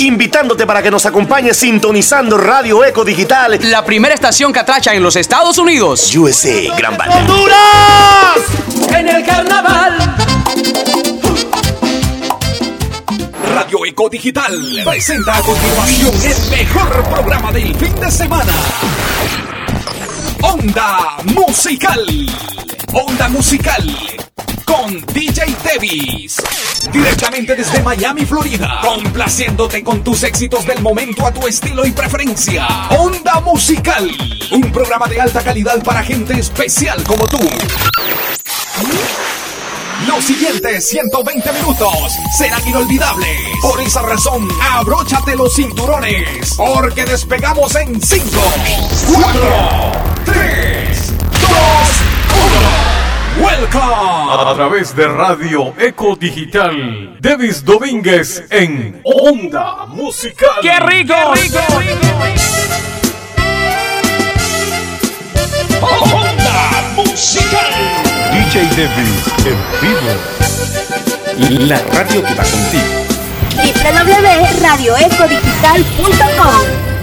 invitándote para que nos acompañes sintonizando Radio Eco Digital, la primera estación catracha en los Estados Unidos. USA, Gran Banda. ¡Honduras! En el carnaval. Radio Eco Digital presenta a continuación el mejor programa del fin de semana. Onda Musical. Onda Musical con DJ Davis. Directamente desde Miami, Florida. Complaciéndote con tus éxitos del momento a tu estilo y preferencia. Onda Musical. Un programa de alta calidad para gente especial como tú. Los siguientes 120 minutos serán inolvidables. Por esa razón, abróchate los cinturones. Porque despegamos en 5, 4, 3, 2, 1. Welcome. A través de Radio Eco Digital, Davis Domínguez en Onda Musical. ¡Qué rico! ¡Qué rico! Onda Musical. DJ Davis en vivo. La radio que va contigo. www.radioecodigital.com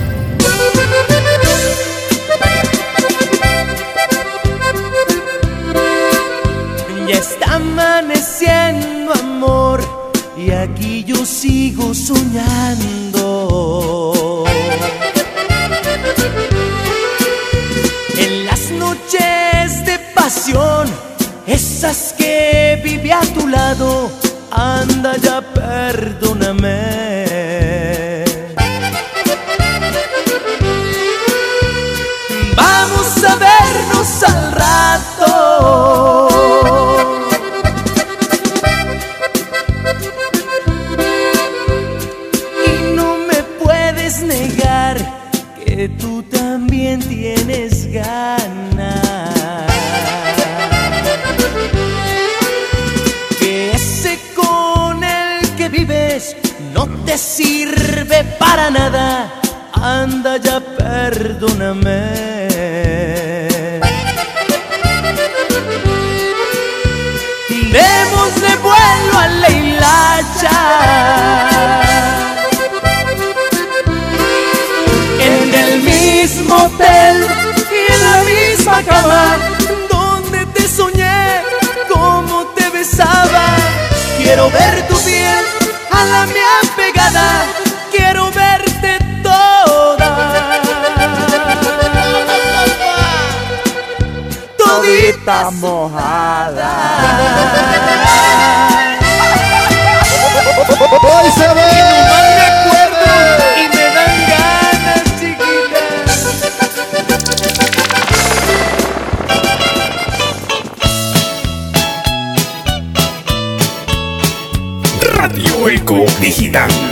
Ya está amaneciendo amor y aquí yo sigo soñando. En las noches de pasión, esas que viví a tu lado, anda ya perdóname. Vamos a vernos al rato. Que ese con el que vives no te sirve para nada. Anda ya, perdóname. Démosle vuelo a la hilacha. Cama donde te soñé, como te besaba. Quiero ver tu piel a la mía pegada. Quiero verte toda. Todita mojada. Hoy se ve. Eco Digital.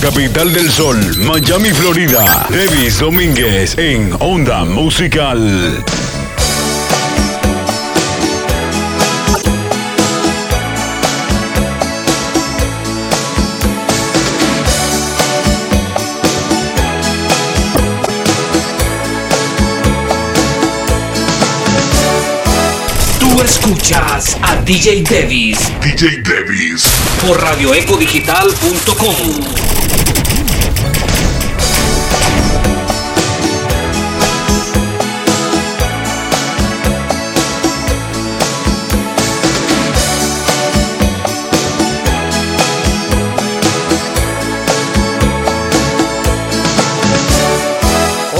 Del Sol, Miami, Florida. Davis Domínguez en Onda Musical. Escuchas a DJ Davis. DJ Davis. Por radioecodigital.com.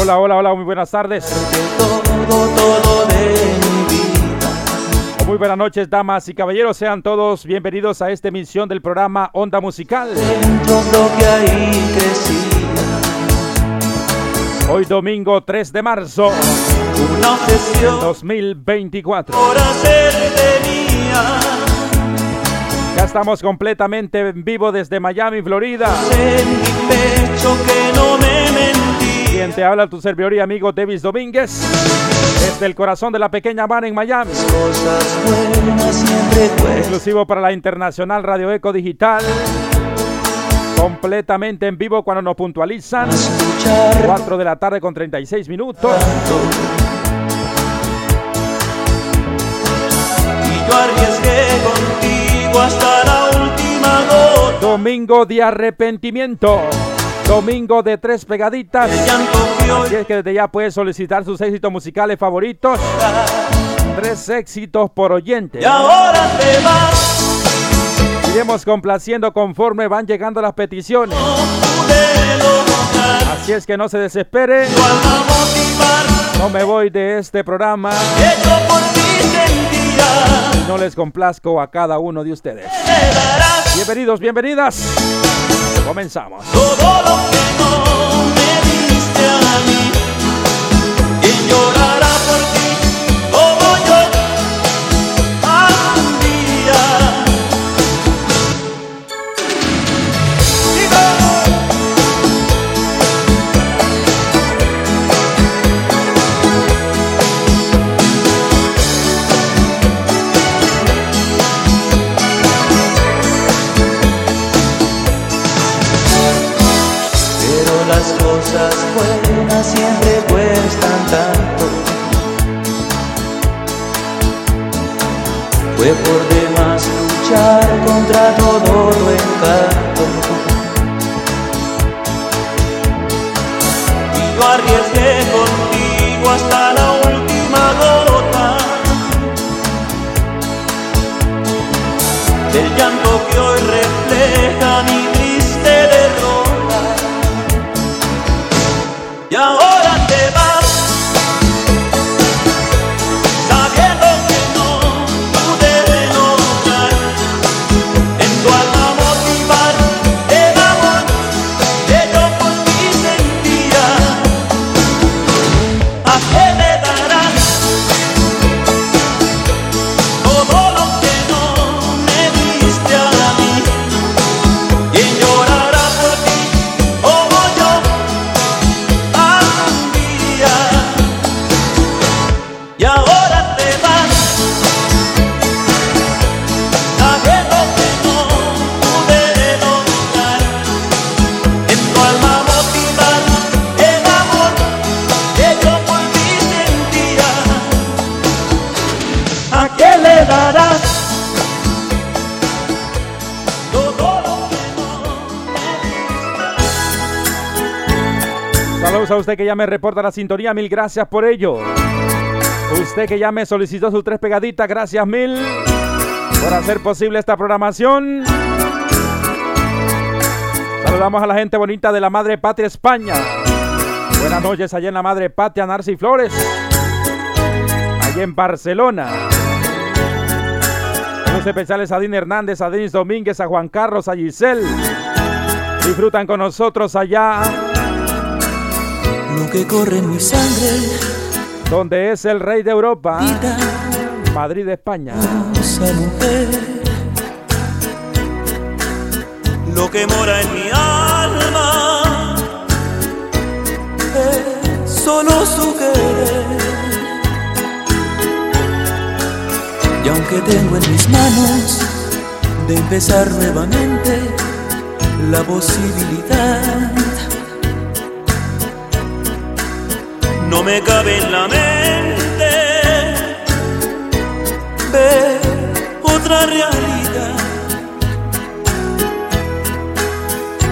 Hola, hola, hola, muy buenas tardes. Muy buenas noches, damas y caballeros. Sean todos bienvenidos a esta emisión del programa Onda Musical. Hoy domingo 3 de marzo 2024. Ya estamos completamente en vivo desde Miami, Florida. En mi pecho que no me Quien te habla tu servidor y amigo Davis Domínguez, desde el corazón de la pequeña Habana en Miami. Exclusivo para la Internacional Radio Eco Digital. Completamente en vivo cuando nos puntualizan. Escuchar 4 de la tarde con 36 minutos. y yo arriesgué contigo hasta la última gota. Domingo de arrepentimiento. Domingo de tres pegaditas. Así es que desde ya puedes solicitar sus éxitos musicales favoritos. Tres éxitos por oyente. y ahora te vas. Iremos complaciendo conforme van llegando las peticiones. Así es que no se desespere. No me voy de este programa. Sentía. No les complazco a cada uno de ustedes. Bienvenidos, bienvenidas. Comenzamos. todo lo que no me diste a mí. ¿Quién llorará siempre cuestan tanto. Fue por demás luchar contra todo tu encanto. Y yo usted que ya me reporta la sintonía, mil gracias por ello. Usted que ya me solicitó sus tres pegaditas, gracias mil por hacer posible esta programación. Saludamos a la gente bonita de la Madre Patria España. Buenas noches allá en la Madre Patria, Narci Flores. Allá en Barcelona. Saludos especiales a Hernández, a Denis Domínguez, a Juan Carlos, a Giselle. Disfrutan con nosotros allá que corre en mi sangre, donde es el rey de Europa, vida, Madrid, España. esa mujer. Lo que mora en mi alma es solo su querer. Y aunque tengo en mis manos de empezar nuevamente la posibilidad no me cabe en la mente ver otra realidad.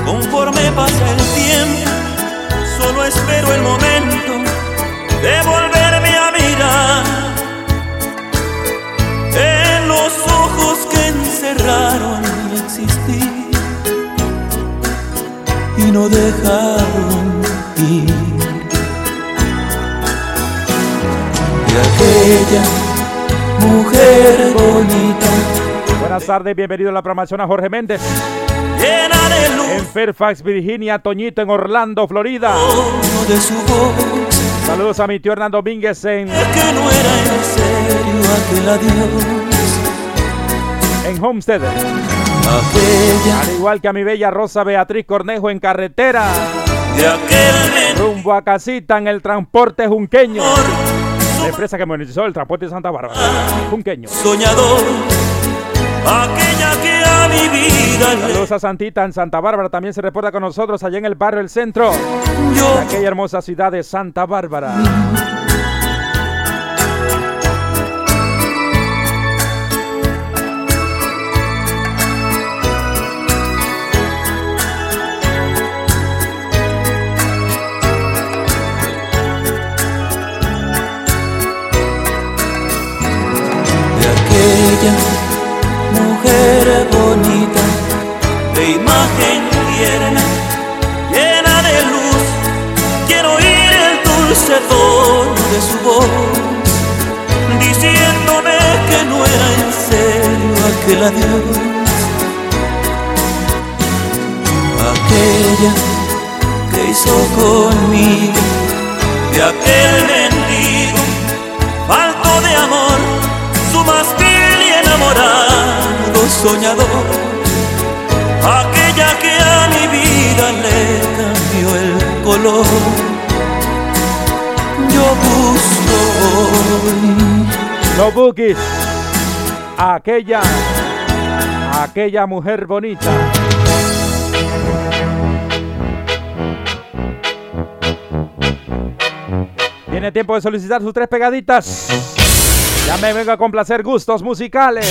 Conforme pasa el tiempo, solo espero el momento de volverme a mirar en los ojos que encerraron mi existir y no dejaron ir. De aquella mujer bonita, Buenas tardes, bienvenido a la programación a Jorge Méndez. En Fairfax, Virginia, Toñito en Orlando, Florida. tono de su voz, Saludos a mi tío Hernando Domínguez en, que no era en serio en Homestead. aquella Al igual que a mi bella Rosa Beatriz Cornejo en carretera. de aquel Rumbo a casita en el transporte junqueño. La empresa que monetizó el transporte de Santa Bárbara. Junqueño. Soñador, aquella que a mi vida Saludos a Santita en Santa Bárbara. También se reporta con nosotros allá en el barrio El Centro. Yo- De aquella hermosa ciudad de Santa Bárbara. Adiós. Aquella que hizo conmigo de aquel mendigo falto de amor, su más vil y enamorado soñador, aquella que a mi vida le cambió el color. Yo busco hoy Los Bookies. Aquella. Aquella mujer bonita. Tiene tiempo de solicitar sus tres pegaditas. Ya me vengo a complacer gustos musicales.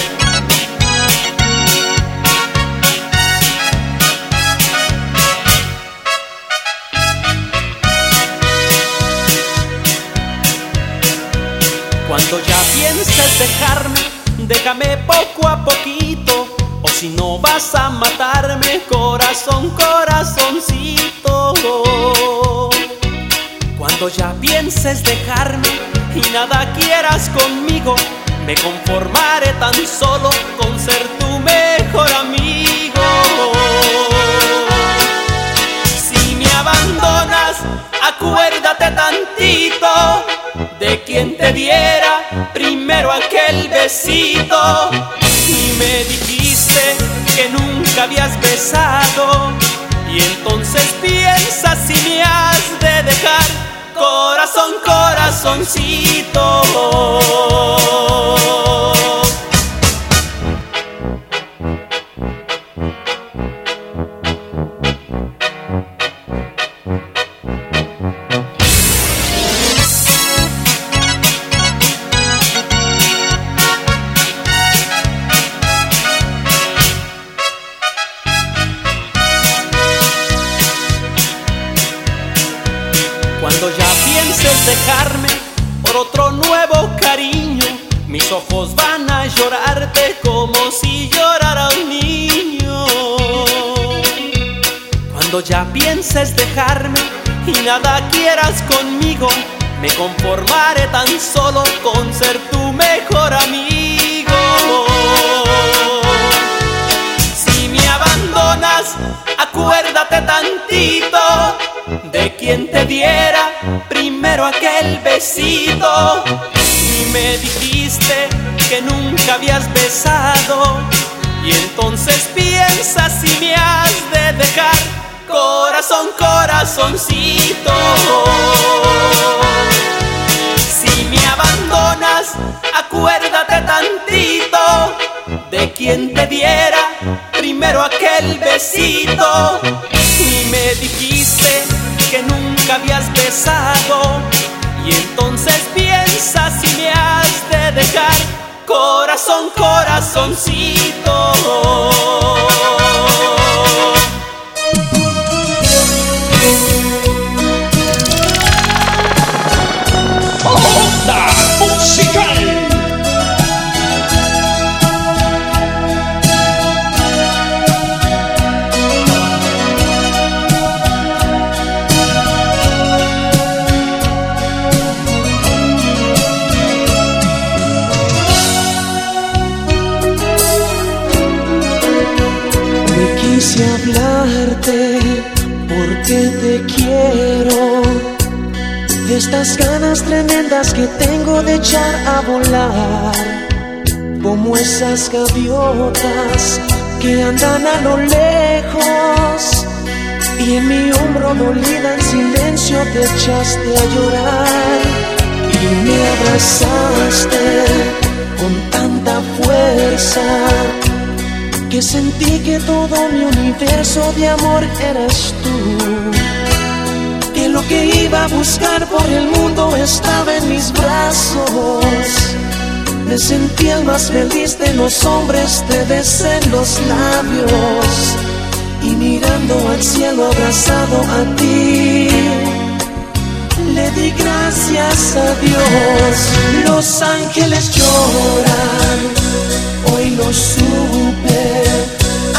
Cuando ya pienses dejarme, déjame poco a poquito. O si no vas a matarme, corazón, corazoncito. Cuando ya pienses dejarme y nada quieras conmigo, me conformaré tan solo con ser tu mejor amigo. Si me abandonas, acuérdate tantito de quien te diera primero aquel besito. Y me dijiste que nunca habías besado. Y entonces piensa si me has de dejar, corazón, corazoncito. Ya pienses dejarme y nada quieras conmigo, me conformaré tan solo con ser tu mejor amigo. Si me abandonas, acuérdate tantito de quien te diera primero aquel besito. Y me dijiste que nunca habías besado. Y entonces piensa si me has de dejar, corazón, corazoncito. Si me abandonas, acuérdate tantito de quien te diera primero aquel besito. Y me dijiste que nunca habías besado. Y entonces piensa si me has de dejar, corazón, corazoncito. Porque te quiero. Estas ganas tremendas que tengo de echar a volar. Como esas gaviotas que andan a lo lejos. Y en mi hombro dolida en silencio te echaste a llorar y me abrazaste con tanta fuerza que sentí que todo mi universo de amor eras tú. Que lo que iba a buscar por el mundo estaba en mis brazos. Me sentí el más feliz de los hombres, te besé en los labios y mirando al cielo abrazado a ti. Le di gracias a Dios, los ángeles lloran, hoy lo supe.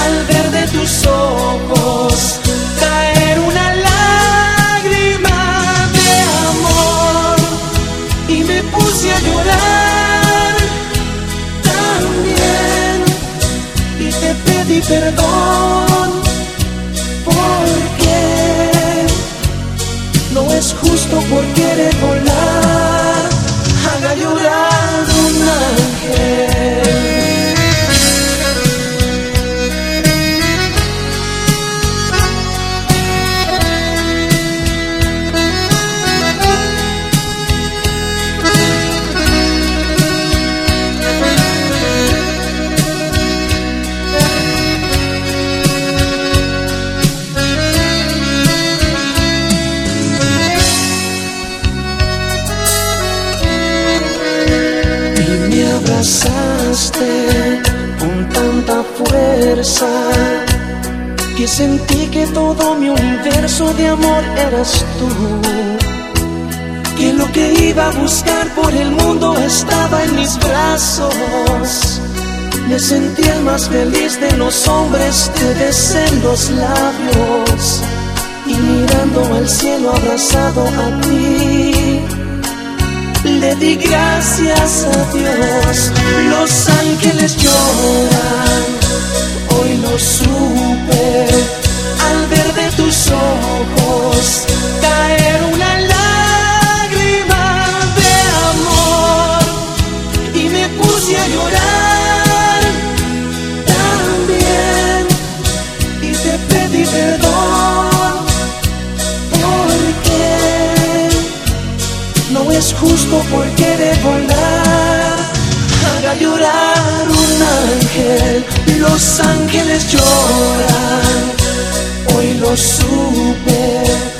Al ver de tus ojos caer una lágrima de amor y me puse a llorar también. Y te pedí perdón no es justo por querer volar, con tanta fuerza que sentí que todo mi universo de amor eras tú. Que lo que iba a buscar por el mundo estaba en mis brazos. Me sentí el más feliz de los hombres, te besé en los labios y mirando al cielo abrazado a ti le di gracias a Dios. Los ángeles lloran, hoy lo supe, al ver de tus ojos justo por querer volar. Haga llorar un ángel, los ángeles lloran. Hoy lo supe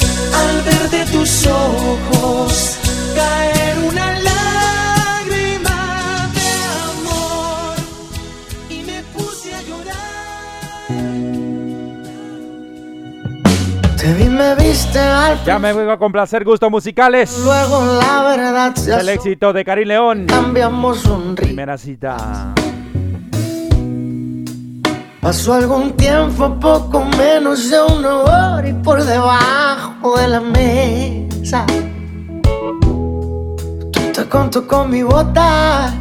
Te vi, me viste al Ya me vengo a complacer gustos musicales. Luego la verdad se El éxito de Karim León. Cambiamos un ritmo. Primera cita. Pasó algún tiempo, poco menos de una hora y por debajo de la mesa. Tú te contó con mi bota.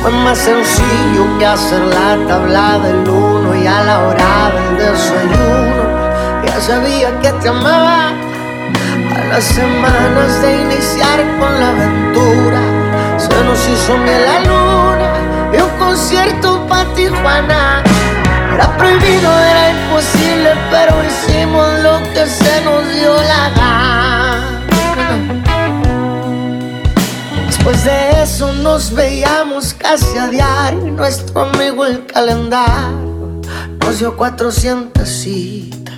Fue más sencillo que hacer la tabla del uno a la hora del desayuno. Ya sabía que te amaba. A las semanas de iniciar con la aventura, se nos hizo miel la luna y un concierto pa' Tijuana. Era prohibido, era imposible, pero hicimos lo que se nos dio la gana. Después de eso nos veíamos casi a diario nuestro amigo el calendario nos dio 400 citas.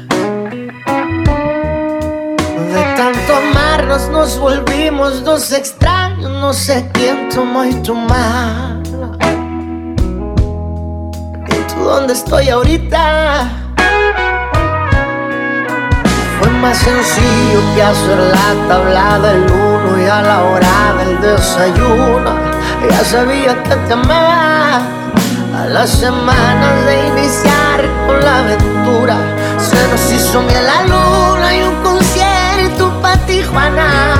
De tanto amarnos nos volvimos dos extraños, no sé quién tomó y tu mano. ¿Y tú dónde estoy ahorita? Fue más sencillo que hacer la tabla del uno y a la hora del desayuno. Ya sabía que te amaba. A las semanas de iniciar con la aventura, se nos hizo miel la luna y un concierto pa' Tijuana.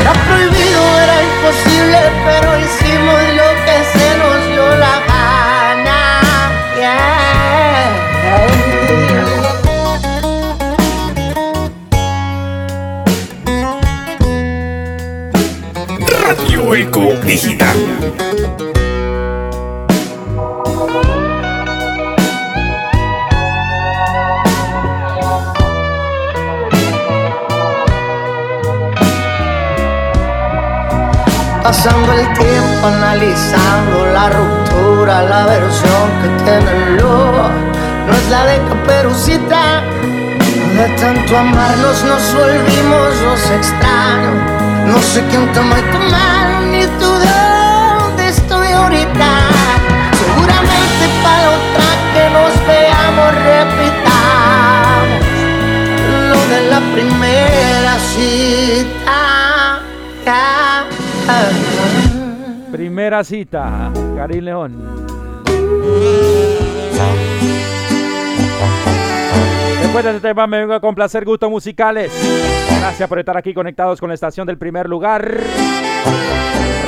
Era prohibido, era imposible, pero hicimos lo que se nos dio la gana. Radio Eco Digital. Pasando el tiempo analizando la ruptura, la versión que tiene el no es la de Caperucita. De tanto amarnos nos volvimos los extraños. No sé quién tomó y tomar, ni tú dónde estoy ahorita. Seguramente para otra que nos veamos repitamos lo de la primera cita. Primera cita, Karim León. Después de este tema me vengo a complacer gustos musicales. Gracias por estar aquí conectados con la estación del primer lugar.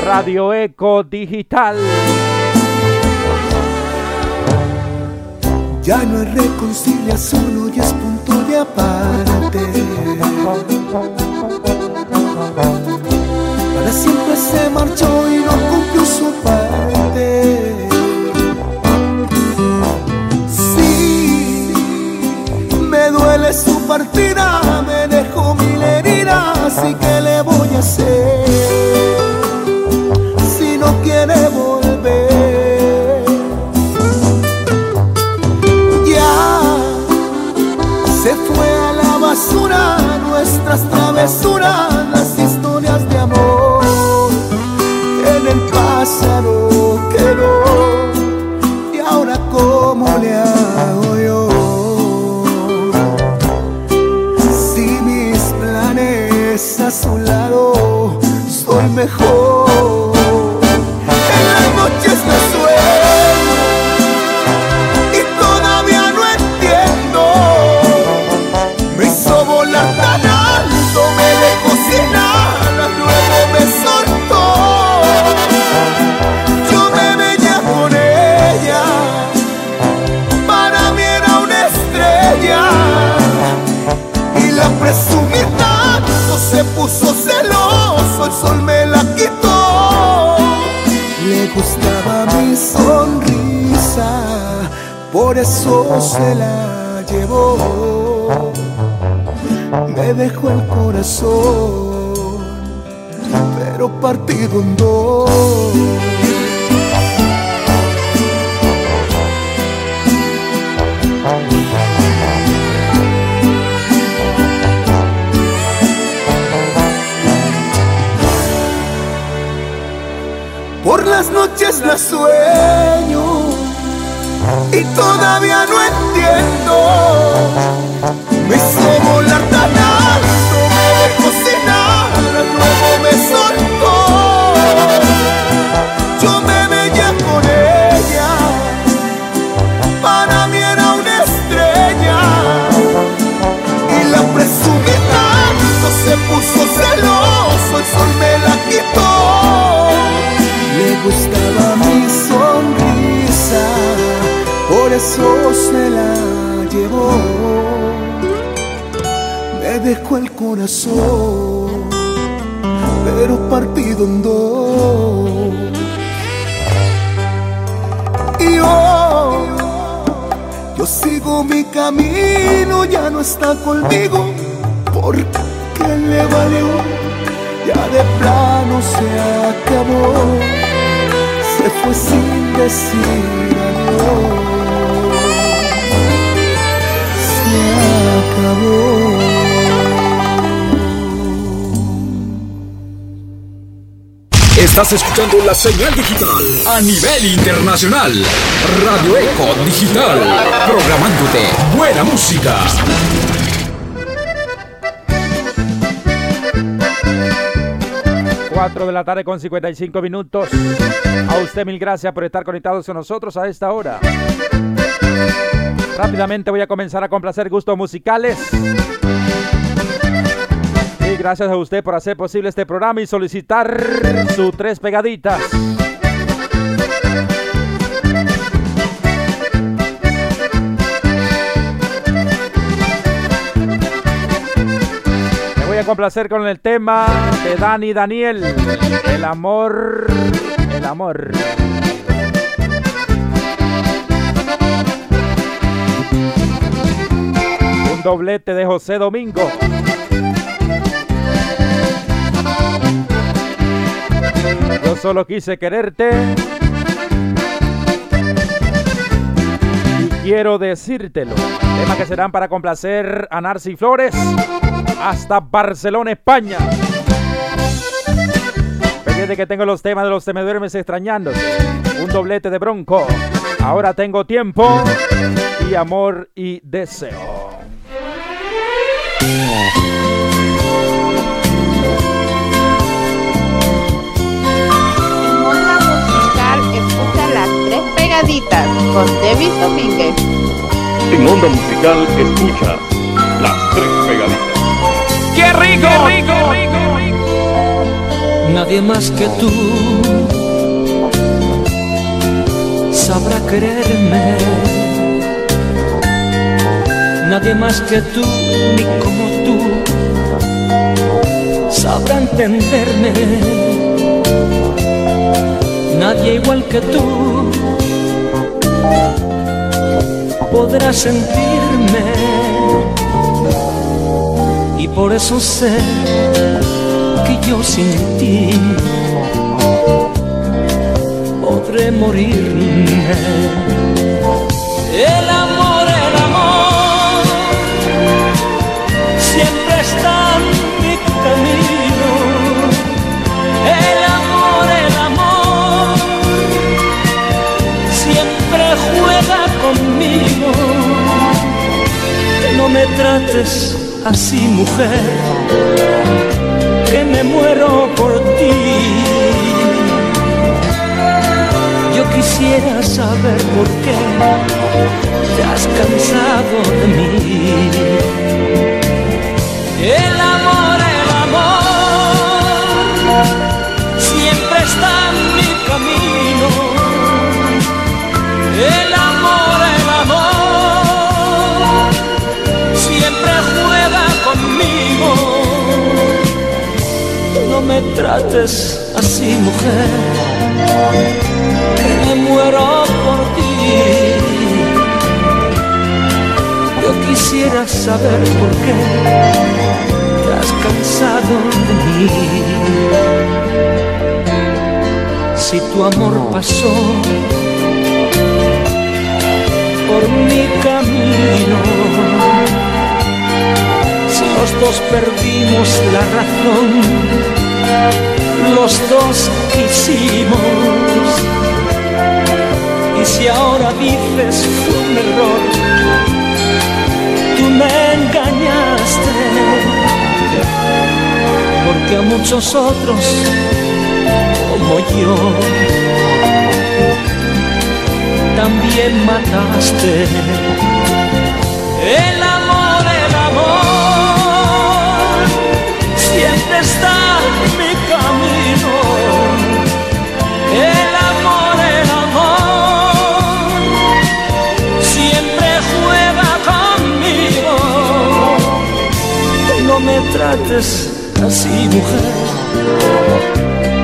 Radio Eco Digital. Ya no hay reconciliación, hoy es punto de aparte. Para siempre se marchó y no cumplió su parte. Sí, me duele su partida, me dejó mil heridas y qué le voy a hacer si no quiere volver. Ya se fue a la basura nuestras travesuras, mejor. Por eso se la llevó. Me dejó el corazón, pero partido en dos. Por las noches la sueño y todavía no entiendo. Me hizo volar tan Estás escuchando la señal digital a nivel internacional. Radio Eco Digital. Programándote buena música. Cuatro de la tarde con 55 minutos. A usted mil gracias por estar conectados con nosotros a esta hora. Rápidamente voy a comenzar a complacer gustos musicales. Y gracias a usted por hacer posible este programa y solicitar sus tres pegaditas. Me voy a complacer con el tema de Dani Daniel. El amor, el amor. Un doblete de José Domingo. Solo quise quererte. Y quiero decírtelo. Temas que serán para complacer a Narci Flores hasta Barcelona, España. Pendiente que tengo los temas de los temedores extrañando. Un doblete de bronco. Ahora tengo tiempo y amor y deseo. Con David Domínguez. En Onda Musical escucha las tres pegaditas. ¡Qué rico! ¡Qué rico! Nadie más que tú sabrá quererme. Nadie más que tú, ni como tú, sabrá entenderme. Nadie igual que tú podrá sentirme y por eso sé que yo sin ti podré morirme. Me trates así, mujer, que me muero por ti. Yo quisiera saber por qué te has cansado de mí. Me trates así, mujer, que me muero por ti. Yo quisiera saber por qué te has cansado de mí. Si tu amor pasó por mi camino. Si los dos perdimos la razón, los dos quisimos. Y si ahora dices fue un error, tú me engañaste. Porque a muchos otros como yo también mataste. No me trates así, mujer,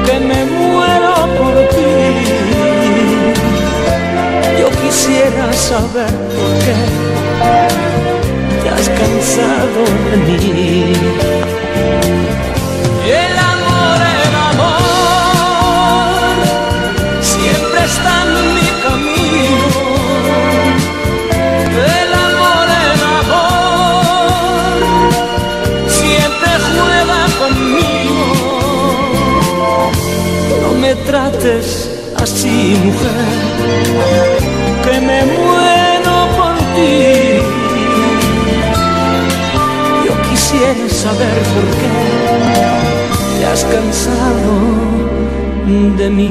que me muero por ti quisiera saber por qué te has cansado de mí. No me trates así, mujer que me muero por ti. Yo quisiera saber por qué te has cansado de mí.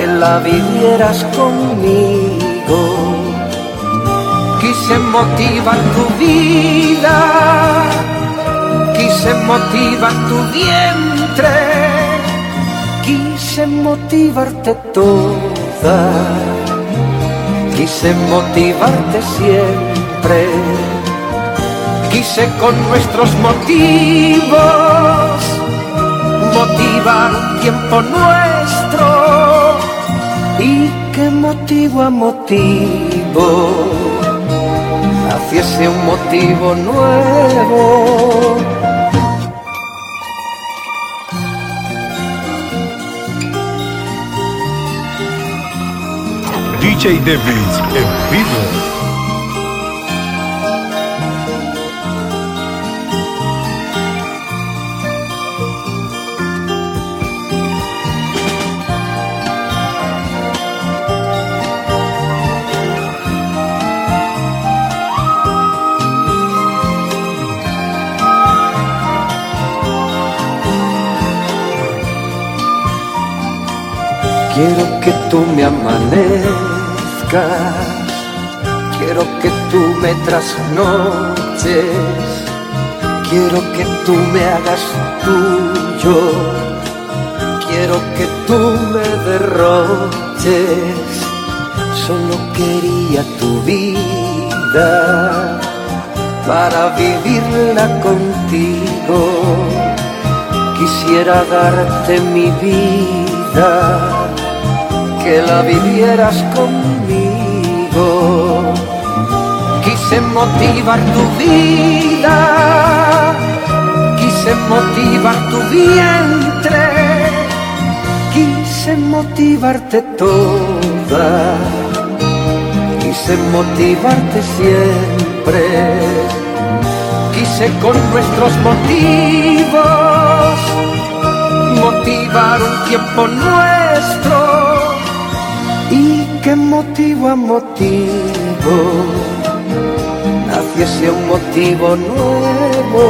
que la vivieras conmigo. Quise motivar tu vida, quise motivar tu vientre, quise motivarte toda, quise motivarte siempre, quise con nuestros motivos motivar un tiempo nuestro y qué motivo a motivo naciese un motivo nuevo. DJ Davis en vivo. Quiero que tú me amanezcas, quiero que tú me trasnoches, quiero que tú me hagas tuyo, quiero que tú me derroches, solo quería tu vida para vivirla contigo, quisiera darte mi vida que la vivieras conmigo. Quise motivar tu vida, quise motivar tu vientre, quise motivarte toda, quise motivarte siempre, quise con nuestros motivos motivar un tiempo nuestro y qué motivo a motivo naciese un motivo nuevo.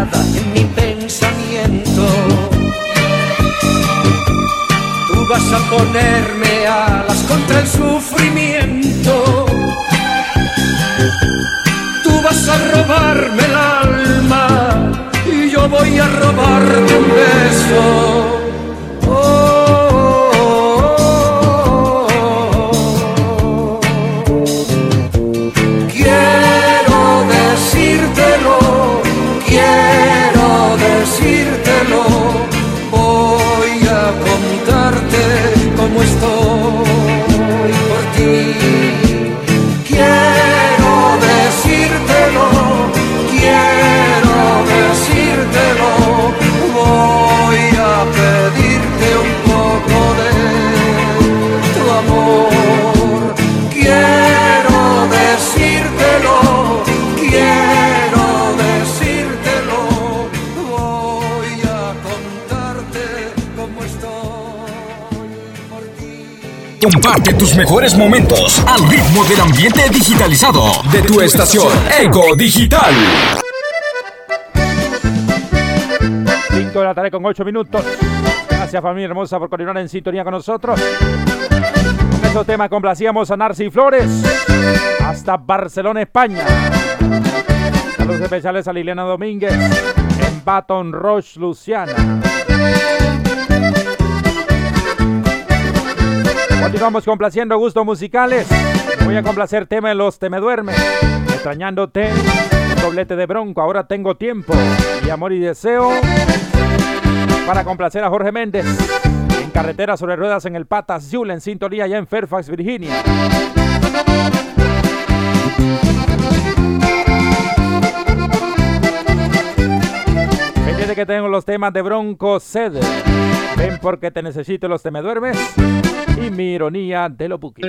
En mi pensamiento. Tú vas a ponerme alas contra el sufrimiento. Tú vas a robarme el alma y yo voy a robarte un beso. Comparte tus mejores momentos al ritmo del ambiente digitalizado de tu estación Eco Digital. 5 de la tarde con 8 minutos. Gracias familia hermosa por continuar en sintonía con nosotros. Con esos temas complacíamos a Narci Flores hasta Barcelona, España. Saludos especiales a Liliana Domínguez en Baton Rouge, Luciana. Continuamos complaciendo gustos musicales. Voy a complacer tema de los Te me duerme. Extrañándote. Un doblete de bronco. Ahora tengo tiempo. Y amor y deseo. Para complacer a Jorge Méndez. En carretera sobre ruedas en el Patas Yule en sintonía ya en Fairfax, Virginia. Que tengo los temas de Bronco Ceder. Ven porque te necesito los te me duermes. Y mi ironía de los bookies.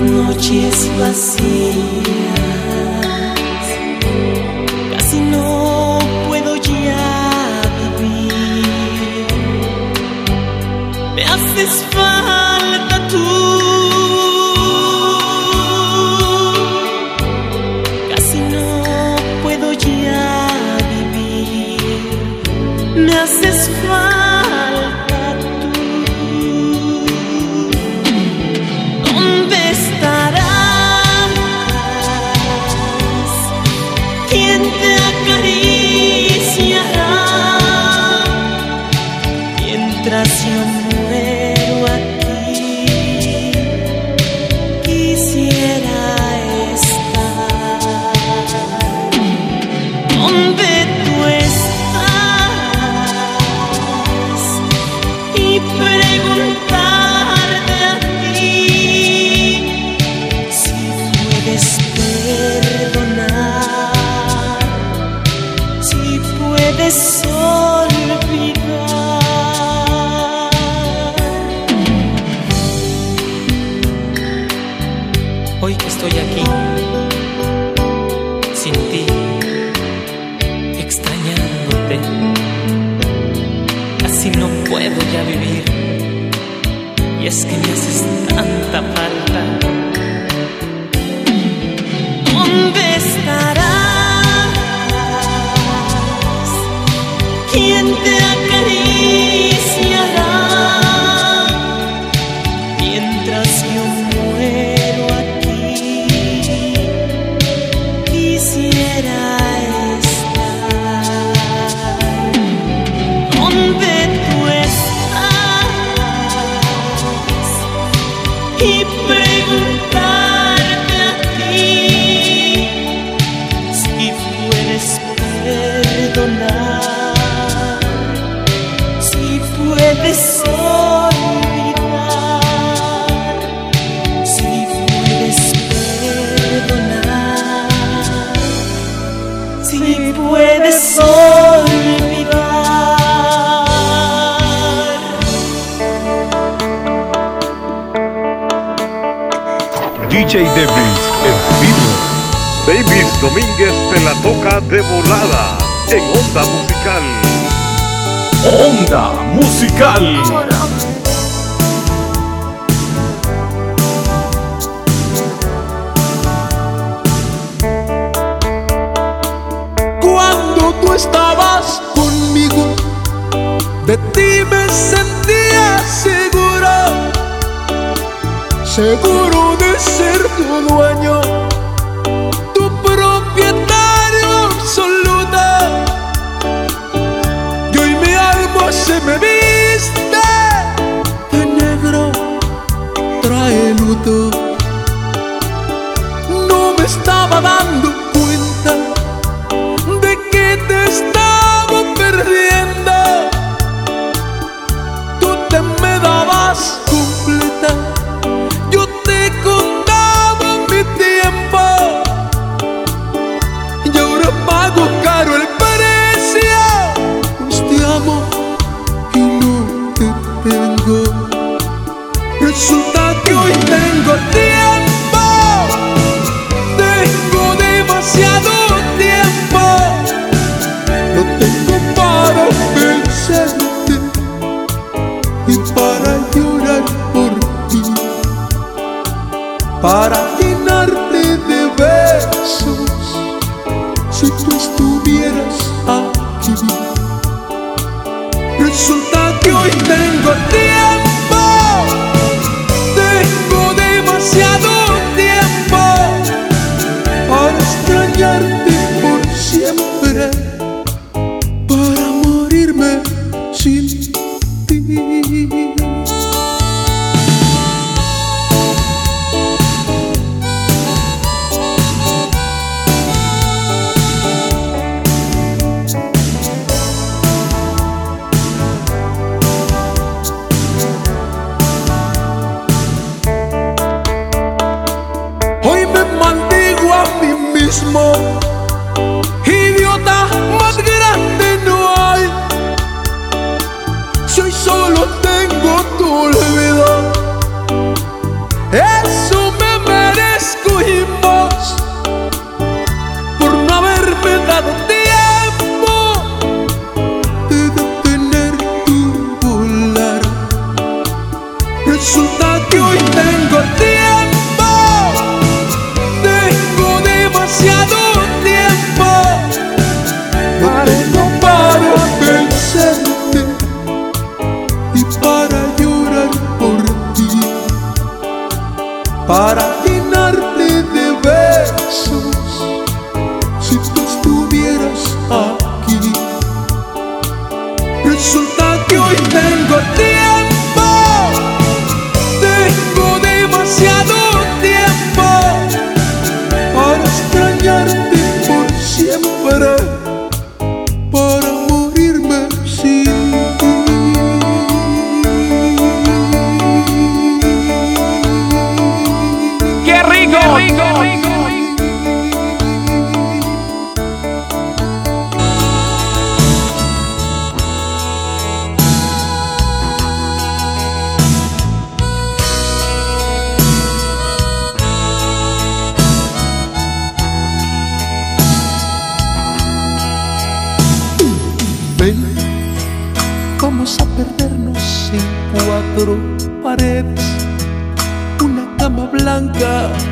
Noches vacías. Casi no puedo ya vivir. Me haces falta trae luto. No me estaba dando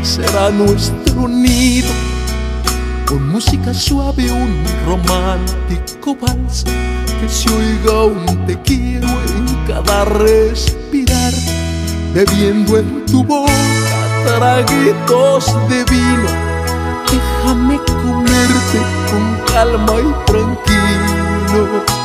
será nuestro nido. Con música suave, un romántico vals que se oiga un te quiero en cada respirar. Bebiendo en tu boca traguitos de vino. Déjame comerte con calma y tranquilo.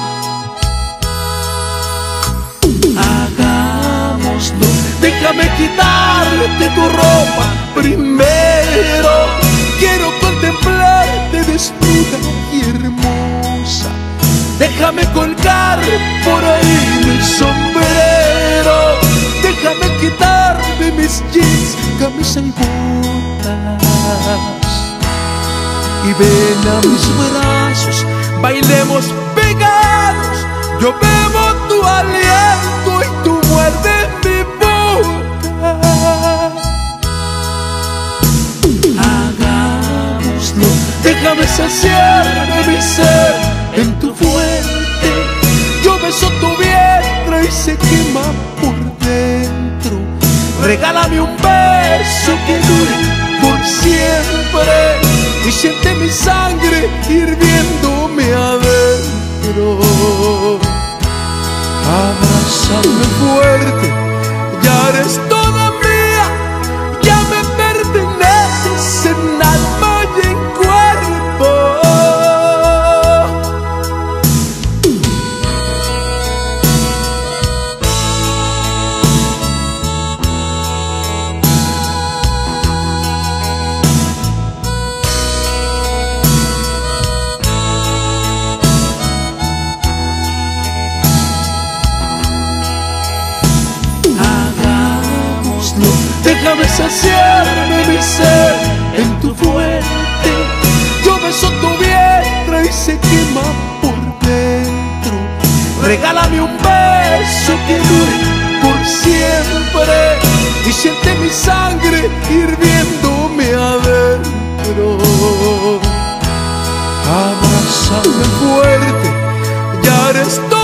Déjame quitarte tu ropa primero. Quiero contemplarte desnuda y hermosa. Déjame colgar por ahí mi sombrero. Déjame quitarme mis jeans, camisa y botas. Y ven a mis brazos, bailemos pegados. Yo bebo tu aliento y tú muerdes déjame saciarme mi ser en tu fuente. Yo beso tu vientre y se quema por dentro. Regálame un beso que dure por siempre y siente mi sangre hirviéndome adentro. Abrázame fuerte, ya eres toda déjame saciarme mi ser en tu fuente. Yo beso tu vientre y se quema por dentro. Regálame un beso que dure por siempre y siente mi sangre hirviéndome adentro. Abrázame fuerte, ya eres toda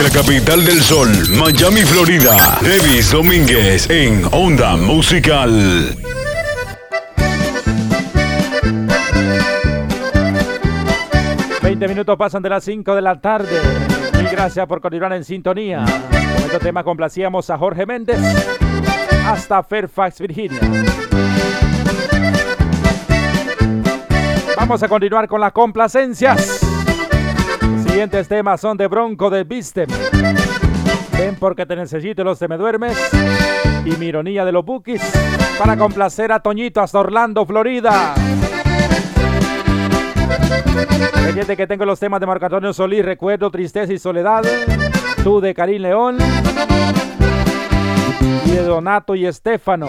Desde la capital del sol, Miami, Florida, Davis Domínguez en Onda Musical. Veinte minutos pasan de las 5 de la tarde. Y gracias por continuar en sintonía. Con este tema complacíamos a Jorge Méndez hasta Fairfax, Virginia. Vamos a continuar con las complacencias. Siguientes temas son de Bronco de Vistem. Ven porque te necesito los te me duermes. Y mi ironía de los Bookies para complacer a Toñito hasta Orlando, Florida. Pendiente que tengo los temas de Marco Antonio Solís, Recuerdo, Tristeza y Soledad. Tú de Karim León. Y de Donato y Estefano.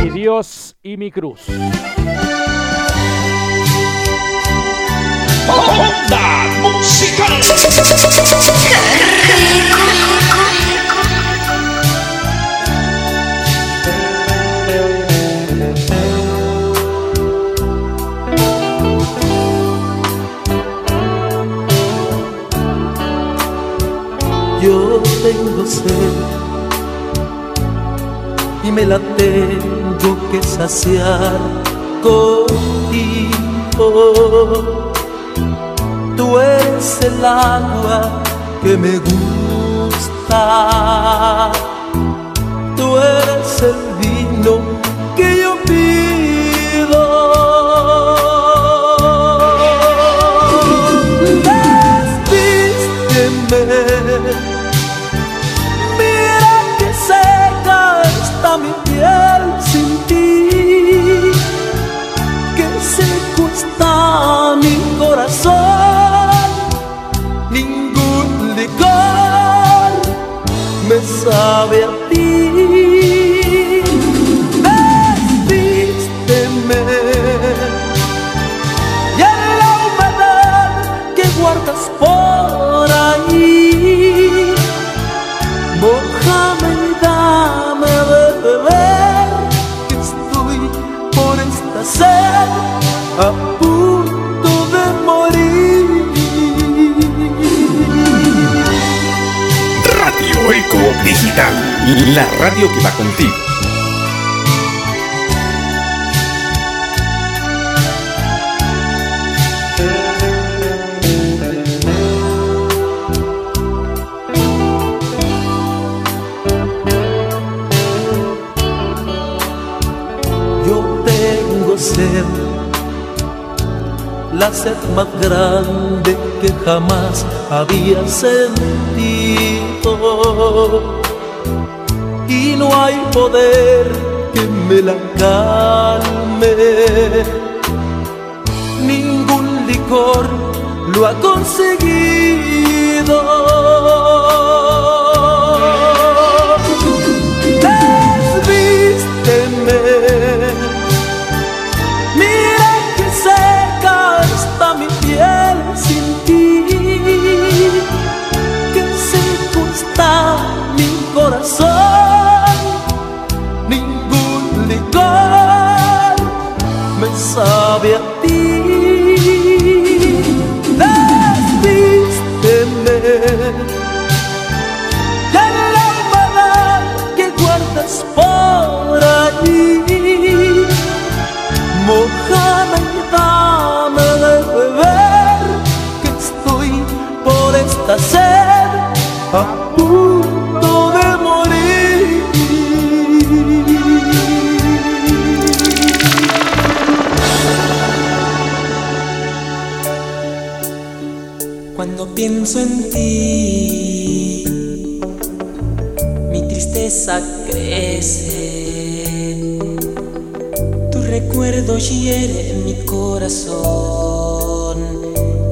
Mi Dios y mi cruz. Onda Musical. Yo tengo sed y me la tengo que saciar contigo. Tú eres el agua que me gusta. Tú eres el vino que yo pido. Desvísteme. Mira que seca está mi piel sin ti. Que seco está mi corazón. saber Digital, la radio que va contigo. Yo tengo sed, la sed más grande que jamás había sentido. Y no hay poder que me la calme, ningún licor lo ha conseguido. Sabe a ti. Pienso en ti, mi tristeza crece. Tu recuerdo hiere mi corazón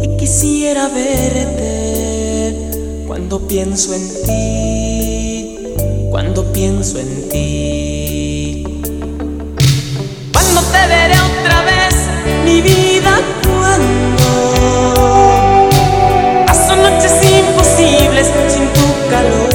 y quisiera verte cuando pienso en ti, cuando pienso en ti. Cuando te veré otra vez, mi vida, cuando sin tu calor.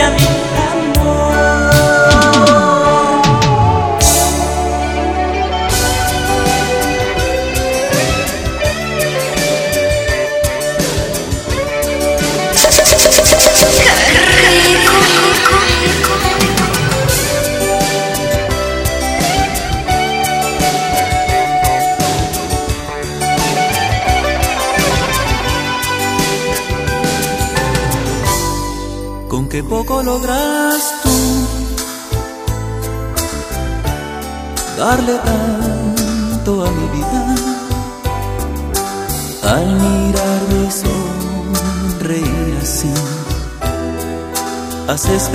a mí.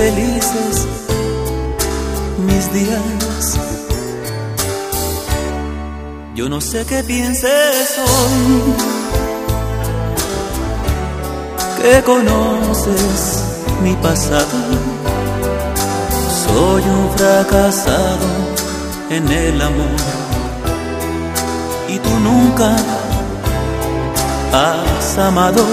Felices mis días yo no sé qué pienses hoy que conoces mi pasado. Soy un fracasado en el amor y tú nunca has amado.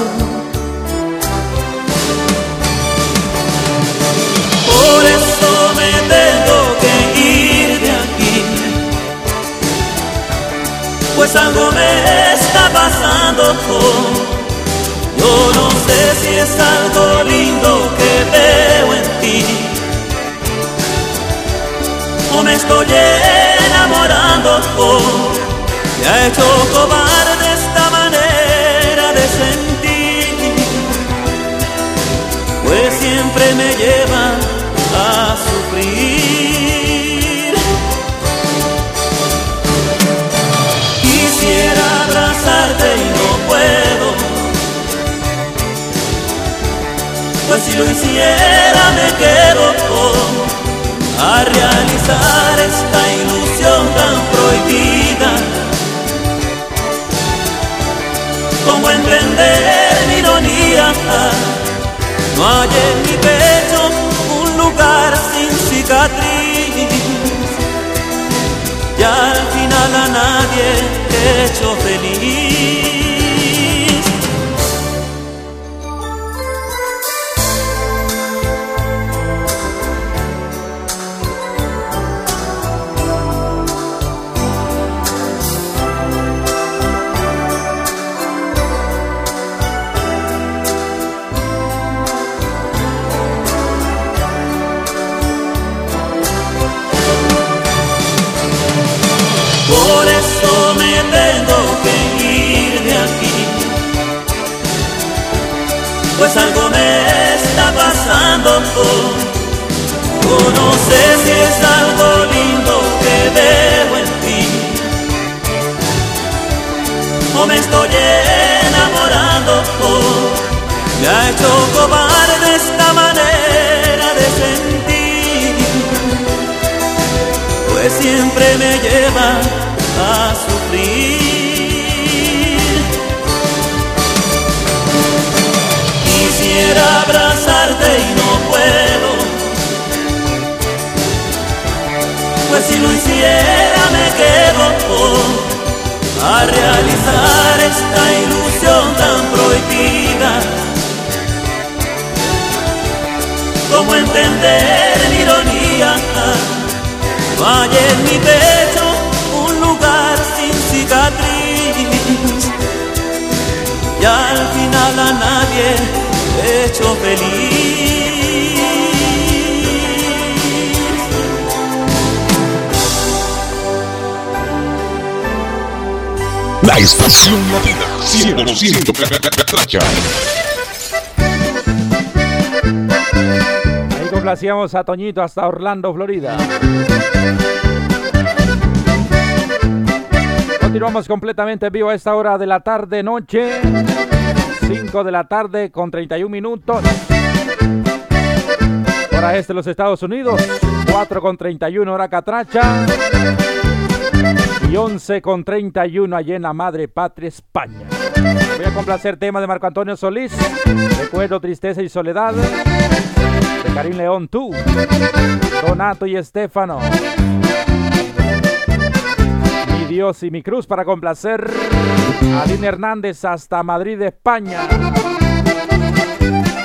Pues algo me está pasando. Yo no sé si es algo lindo que veo en ti. O me estoy enamorando me ha hecho cobarde esta manera de sentir. Pues siempre me lleva lo hiciera me quedo a realizar esta ilusión tan prohibida. ¿Cómo entender mi ironía? No hay en mi pecho un lugar sin cicatriz. Y al final a nadie he hecho feliz. Pues algo me está pasando. Yo no sé si es algo lindo que veo en ti. O me estoy enamorando. Me ha hecho cobarde esta manera de sentir. Pues siempre me lleva a sufrir. Abrazarte y no puedo, pues si lo hiciera me quedo a realizar esta ilusión tan prohibida. ¿Cómo entender mi ironía? Hay en mi pecho un lugar sin cicatriz y al final a nadie hecho feliz. La estación latina, 100% catracha. Ahí complacíamos a Toñito hasta Orlando, Florida. Continuamos completamente en vivo a esta hora de la tarde noche. 5 de la tarde con 31 minutos. Hora este de los Estados Unidos. 4 con 31 hora catracha. Y 11 con 31 allá en la madre patria España. Voy a complacer tema de Marco Antonio Solís. Recuerdo, tristeza y soledad. De Karim León, tú. Donato y Estefano. Dios y mi cruz para complacer a Aline Hernández hasta Madrid, España.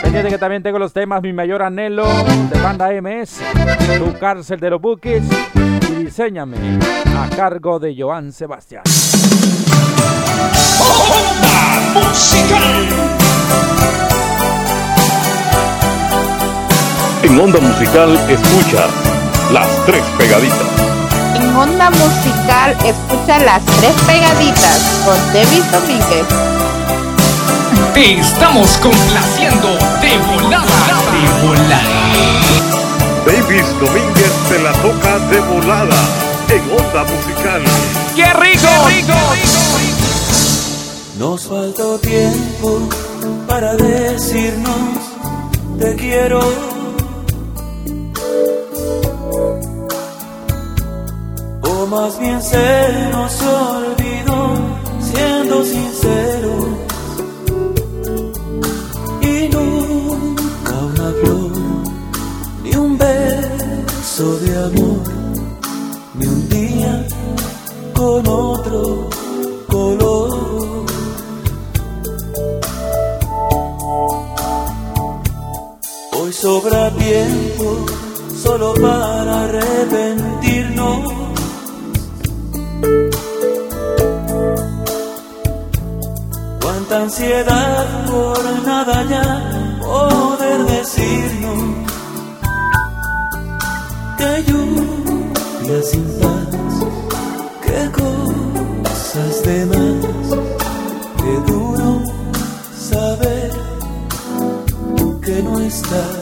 Pendiente que también tengo los temas Mi Mayor Anhelo de Banda MS, Tu Cárcel de los Buques y Diseñame a cargo de Joan Sebastián. En Onda Musical escucha las tres pegaditas. En Onda Musical escucha las tres pegaditas con David Domínguez. Te estamos complaciendo de volada. de volada. Davis Domínguez te la toca de volada en Onda Musical. ¡Qué rico! ¡Qué rico! Nos faltó tiempo para decirnos te quiero. Más bien se nos olvidó, siendo sinceros. Y nunca una flor, ni un beso de amor, ni un día con otro color. Hoy sobra tiempo solo para arrepentirnos. Ansiedad por nada ya poder decirnos que lluvia sin paz, que cosas de más, que duro saber que no estás.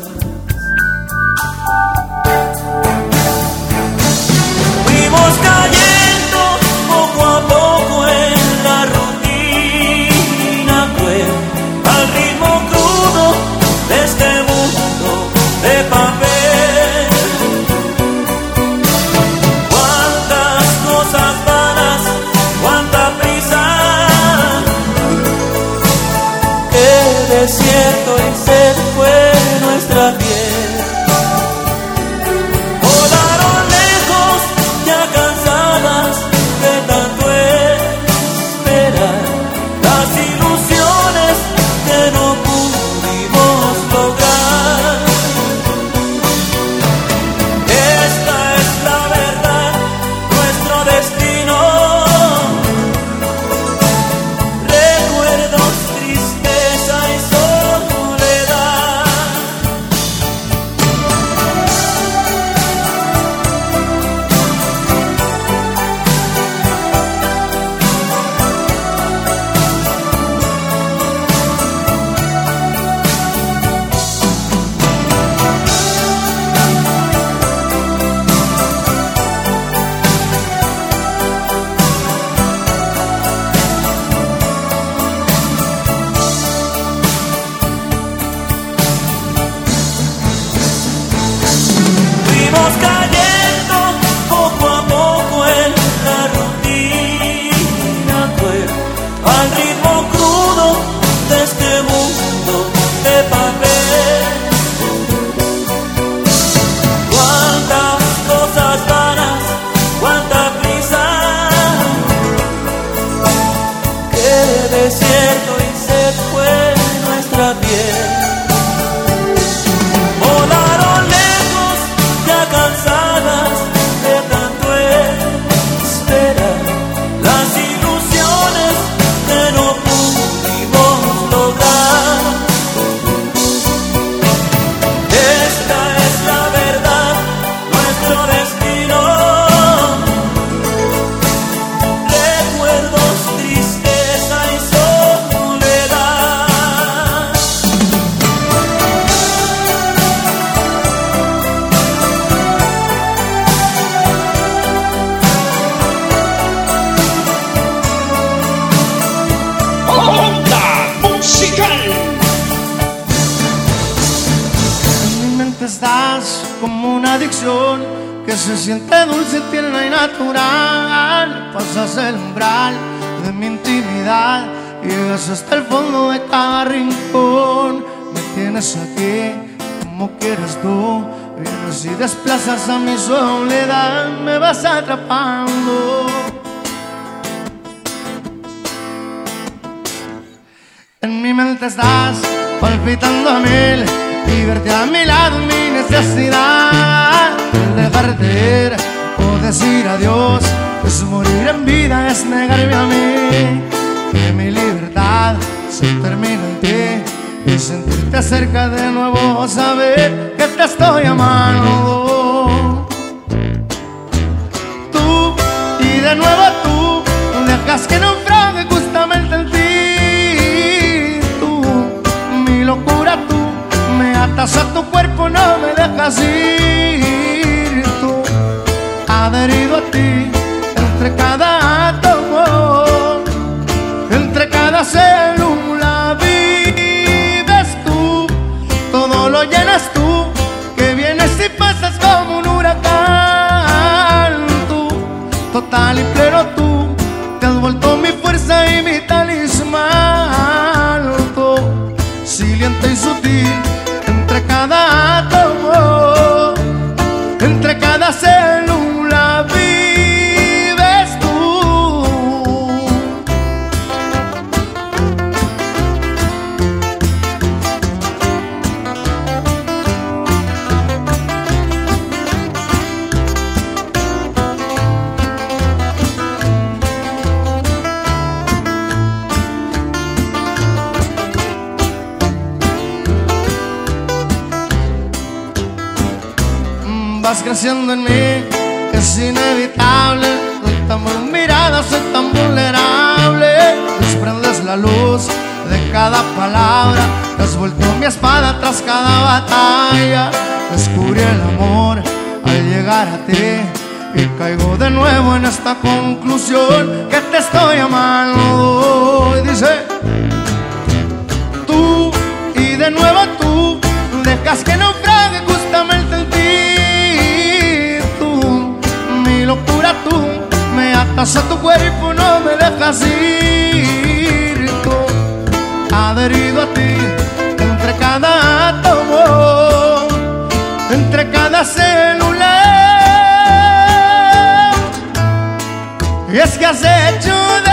Cada rincón. Me tienes aquí como quieres tú, vienes y desplazas a mi soledad, me vas atrapando. En mi mente estás palpitando a mil y verte a mi lado mi necesidad. El dejarte ir o decir adiós es morir en vida, es negarme a mí. Que mi libertad se termina en ti y sentirte cerca de nuevo, saber que te estoy amando. Tú y de nuevo tú, dejas que naufrague justamente en ti. Tú, mi locura tú, me atas a tu cuerpo, no me dejas ir. Tú, adherido a ti, entre cada átomo, entre cada célula. esta conclusión que te estoy amando. Y dice, tú y de nuevo tú dejas que no naufrague justamente en ti. Mi locura tú, me atas a tu cuerpo, no me dejas ir. Tú, adherido a ti, entre cada átomo, entre cada ser. Esquece de um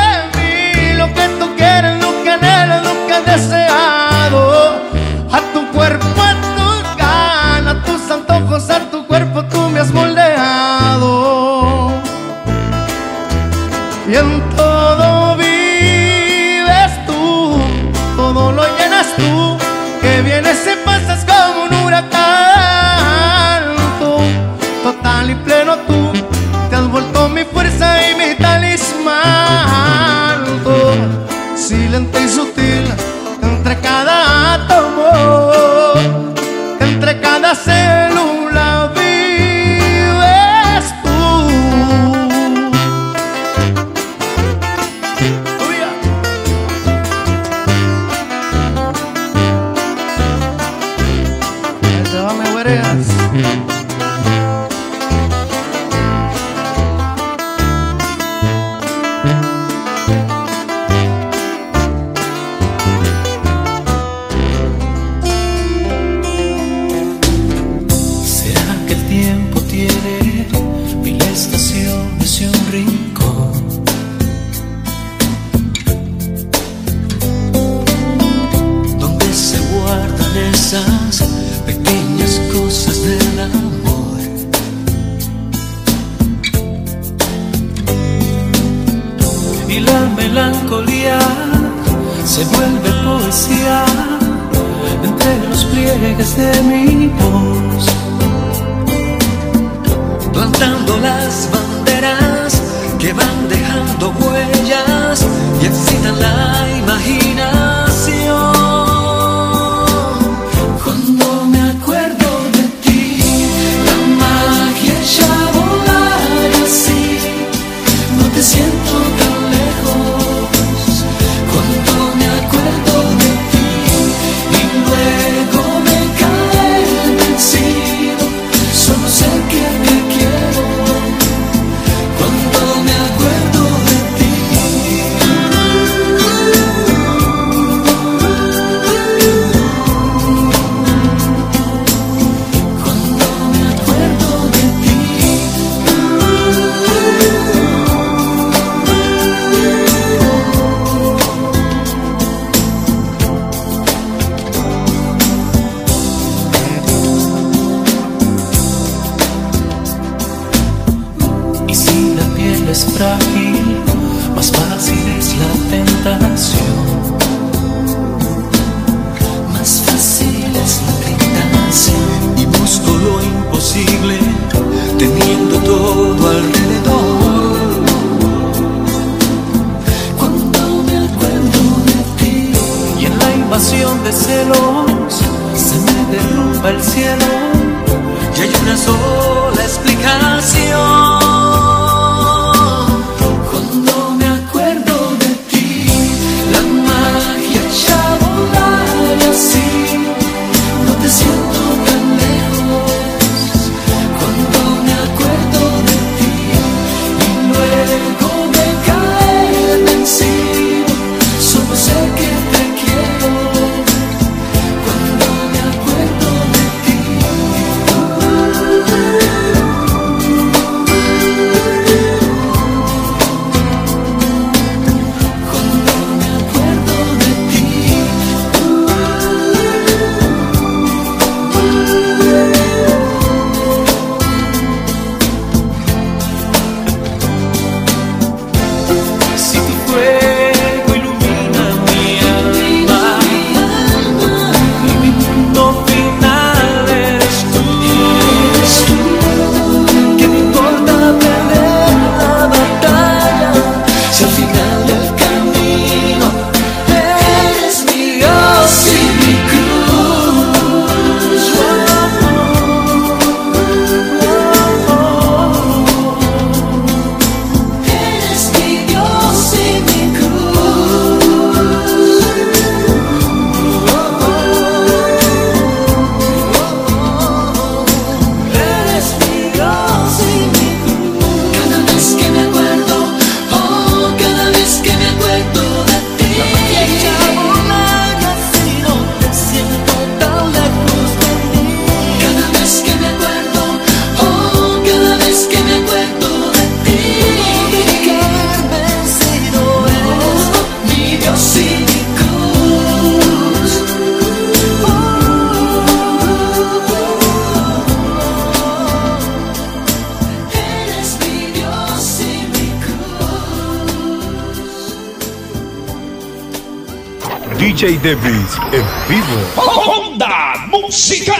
vivo. Onda Musical.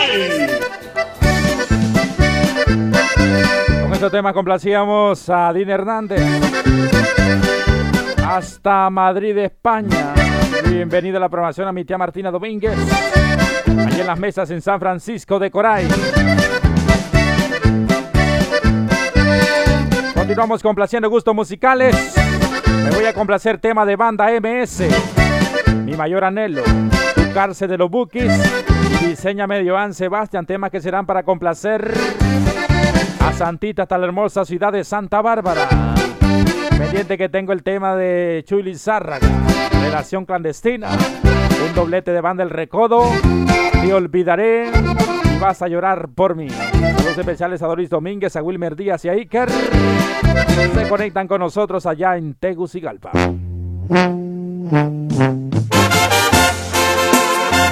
Con este tema complacíamos a Dean Hernández. Hasta Madrid, España. Bienvenida a la programación a mi tía Martina Domínguez. Aquí en las mesas en San Francisco de Coray. Continuamos complaciendo gustos musicales. Me voy a complacer tema de banda MS. Mi mayor anhelo. Cárcel de los Bookies. Diseñame Joan Sebastián. Temas que serán para complacer a Santita hasta la hermosa ciudad de Santa Bárbara. Pendiente que tengo el tema de Chuli Zárraga. Relación clandestina. Un doblete de banda El Recodo. Te olvidaré y vas a llorar por mí. Saludos especiales a Doris Domínguez, a Wilmer Díaz y a Iker. Se conectan con nosotros allá en Tegucigalpa.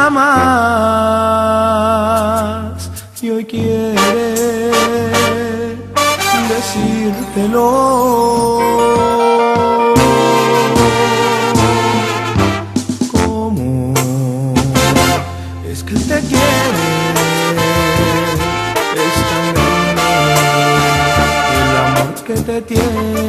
aguanta más y hoy quiere decírtelo. ¿Cómo es que te quiere? Es tan grande el amor que te tiene.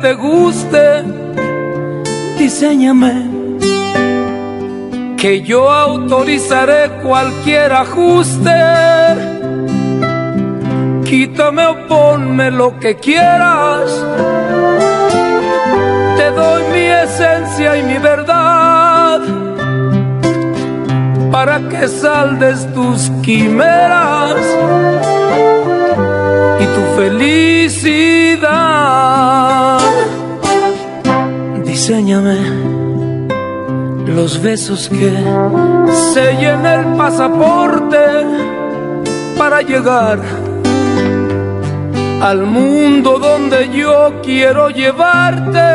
Te guste, diseñame. Que yo autorizaré cualquier ajuste. Quítame o ponme lo que quieras. Te doy mi esencia y mi verdad para que saldes tus quimeras tu felicidad. Diseñame los besos que sellen el pasaporte para llegar al mundo donde yo quiero llevarte.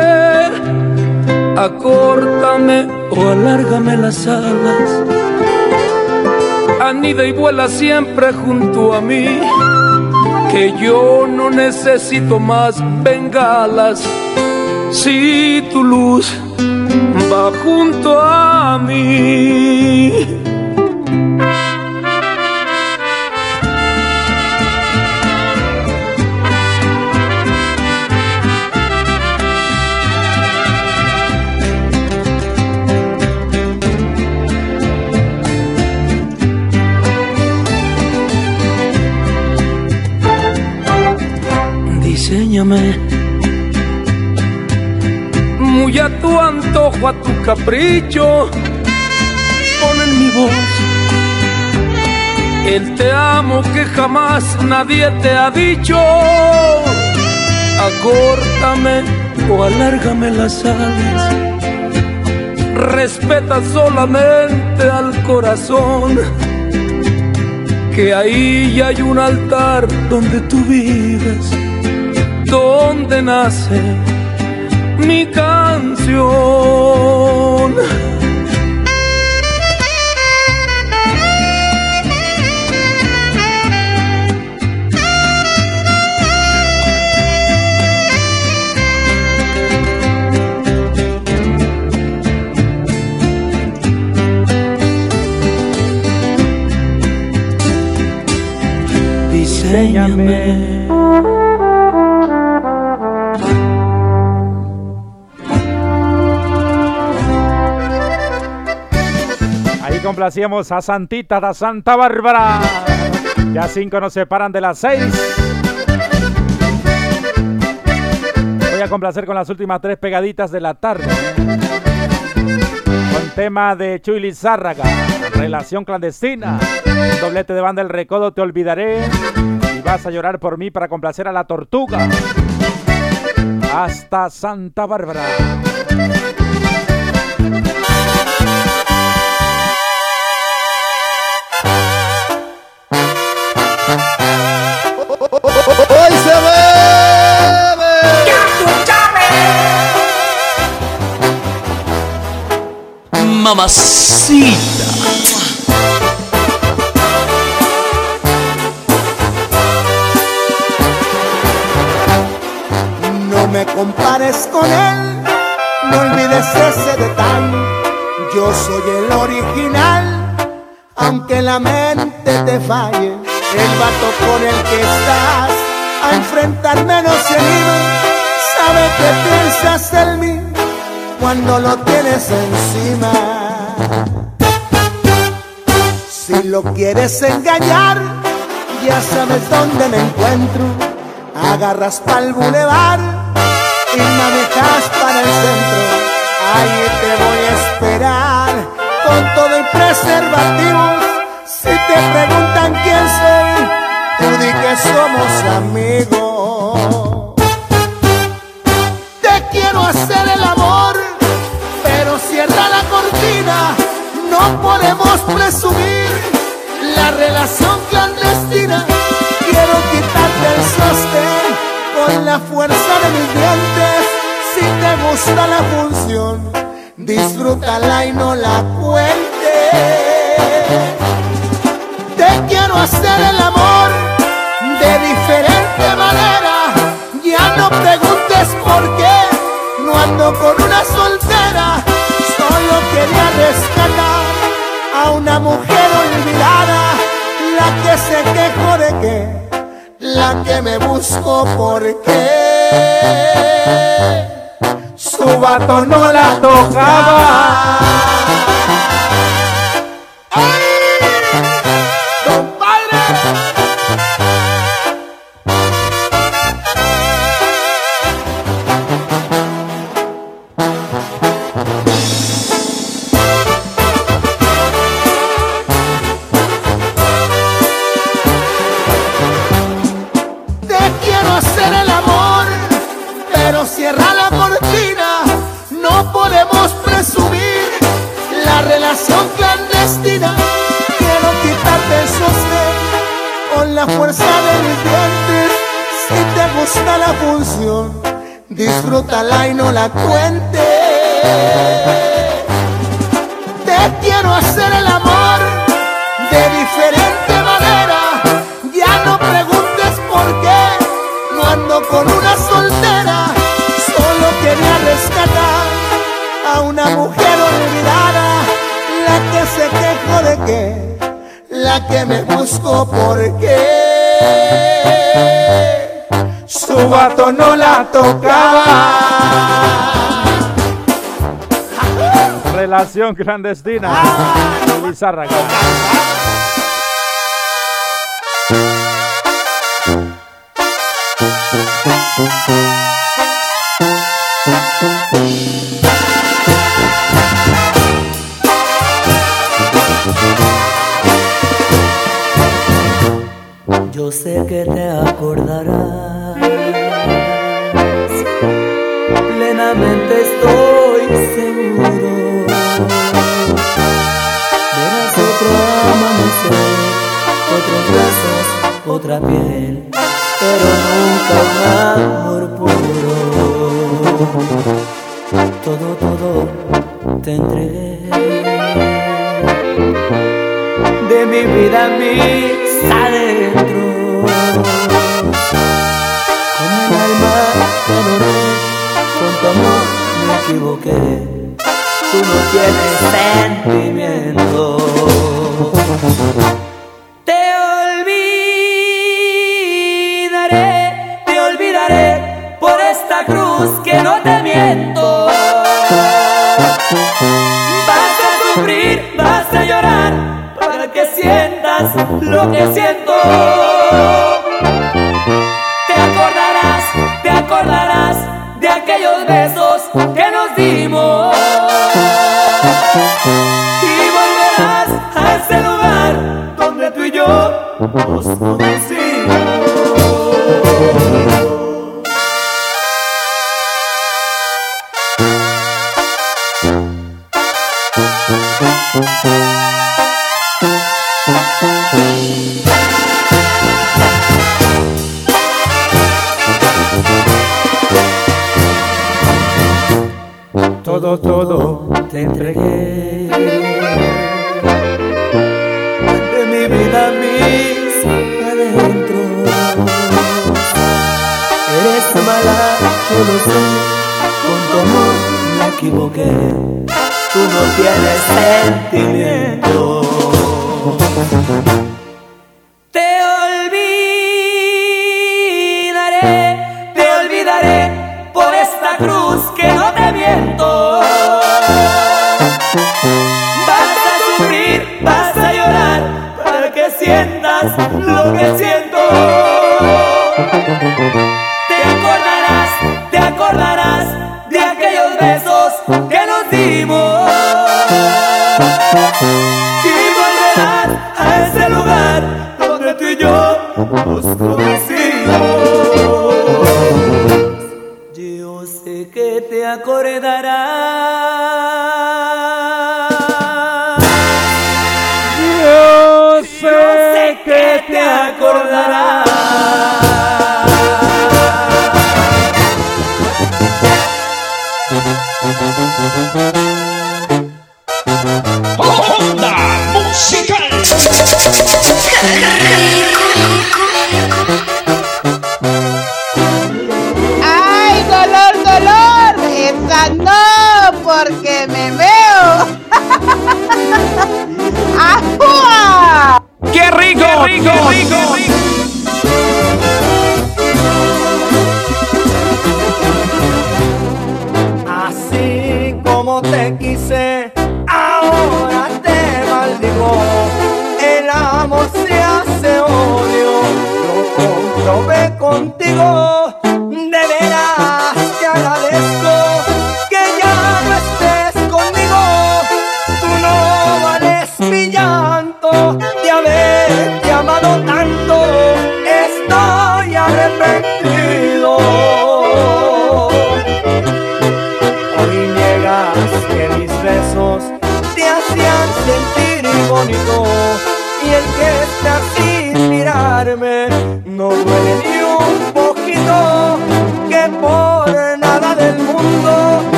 Acórtame o alárgame las alas. Anida y vuela siempre junto a mí que yo no necesito más bengalas si tu luz va junto a mí. Muy a tu antojo, a tu capricho, pon en mi voz el te amo que jamás nadie te ha dicho. Acórtame o alárgame las alas. Respeta solamente al corazón, que ahí hay un altar donde tú vives donde nace mi canción. Diseñame complacíamos a Santita da Santa Bárbara. Ya cinco nos separan de las seis. Voy a complacer con las últimas tres pegaditas de la tarde. Con tema de Chuy Lizárraga, Relación clandestina. doblete de banda El Recodo, Te olvidaré. Y vas a llorar por mí para complacer a la tortuga. Hasta Santa Bárbara. Mamacita. No me compares con él, no olvides ese detalle. Yo soy el original, aunque la mente te falle el vato con el que estás a enfrentarme no se. Sabe que piensas en mí cuando lo tienes encima. Si lo quieres engañar, ya sabes dónde me encuentro. Agarras pa'l bulevar y manejas para el centro. Ahí te voy a esperar con todo el preservativo. Si te preguntan quién soy, tú di que somos amigos. Te quiero hacer el amor, pero cierra la cortina, no podemos relación clandestina. Quiero quitarte el sostén con la fuerza de mis dientes. Si te gusta la función, disfrútala y no la cuentes quiero hacer el amor de diferente manera. Ya no preguntes por qué, no ando con una soltera. Solo quería rescatar a una mujer olvidada, la que se quejó de que, la que me buscó por qué. Su vato no la tocaba. Disfrútala y no la cuente. Te quiero hacer el amor de diferente manera. Ya no preguntes por qué, no ando con una soltera. Solo quería rescatar a una mujer olvidada, la que se quejó de que, la que me buscó por qué su vato no la tocaba. Relación clandestina. Bizarra. Yo sé que te acordarás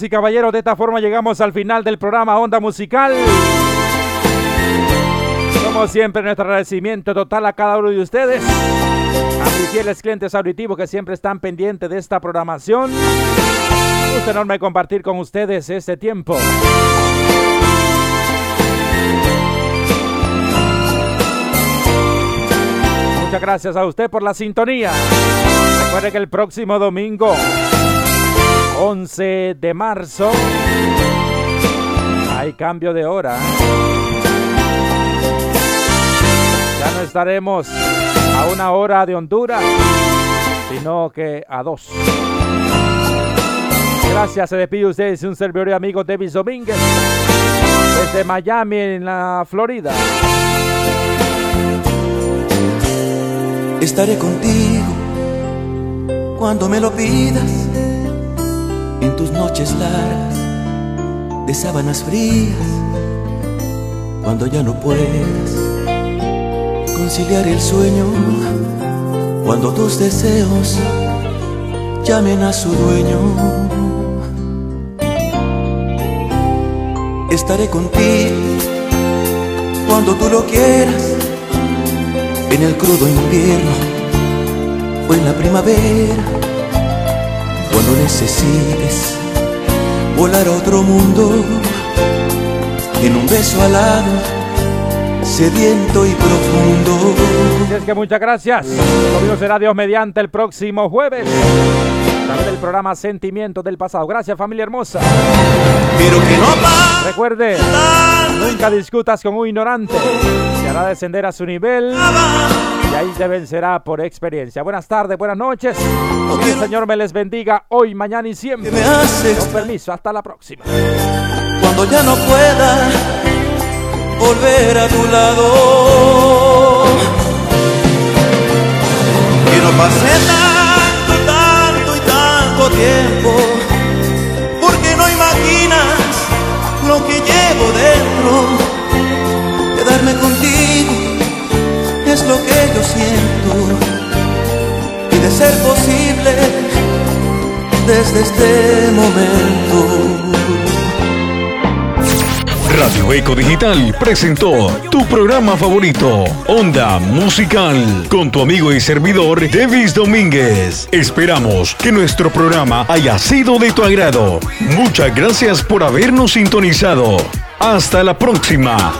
Y caballeros, de esta forma llegamos al final del programa Onda Musical. Como siempre, nuestro agradecimiento total a cada uno de ustedes. A mis fieles clientes auditivos que siempre están pendientes de esta programación. Un enorme compartir con ustedes este tiempo. Muchas gracias a usted por la sintonía. Recuerde que el próximo domingo 11 de marzo. Hay cambio de hora. Ya no estaremos a una hora de Honduras, sino que a dos. Gracias, se despide ustedes un servidor y amigo Davis Domínguez desde Miami, en la Florida. Estaré contigo cuando me lo pidas en tus noches largas de sábanas frías, cuando ya no puedas conciliar el sueño, cuando tus deseos llamen a su dueño. Estaré contigo cuando tú lo quieras, en el crudo invierno o en la primavera, cuando necesites volar a otro mundo, en un beso alado, sediento y profundo. Así es que muchas gracias. Conmigo será Dios mediante el próximo jueves. También el programa Sentimientos del Pasado. Gracias familia hermosa. Pero que no Recuerde, nunca discutas con un ignorante. Se hará descender a su nivel y ahí te vencerá por experiencia. Buenas tardes, buenas noches. Que el Señor me les bendiga hoy, mañana y siempre. Con permiso, hasta la próxima. Cuando ya no pueda volver a tu lado. Que no pase tanto, tanto y tanto tiempo, porque no imaginas lo que llevo dentro. Quedarme contigo es lo que yo siento, y de ser posible desde este momento. Radio Eco Digital presentó tu programa favorito, Onda Musical, con tu amigo y servidor Davis Domínguez. Esperamos que nuestro programa haya sido de tu agrado. Muchas gracias por habernos sintonizado. Hasta la próxima.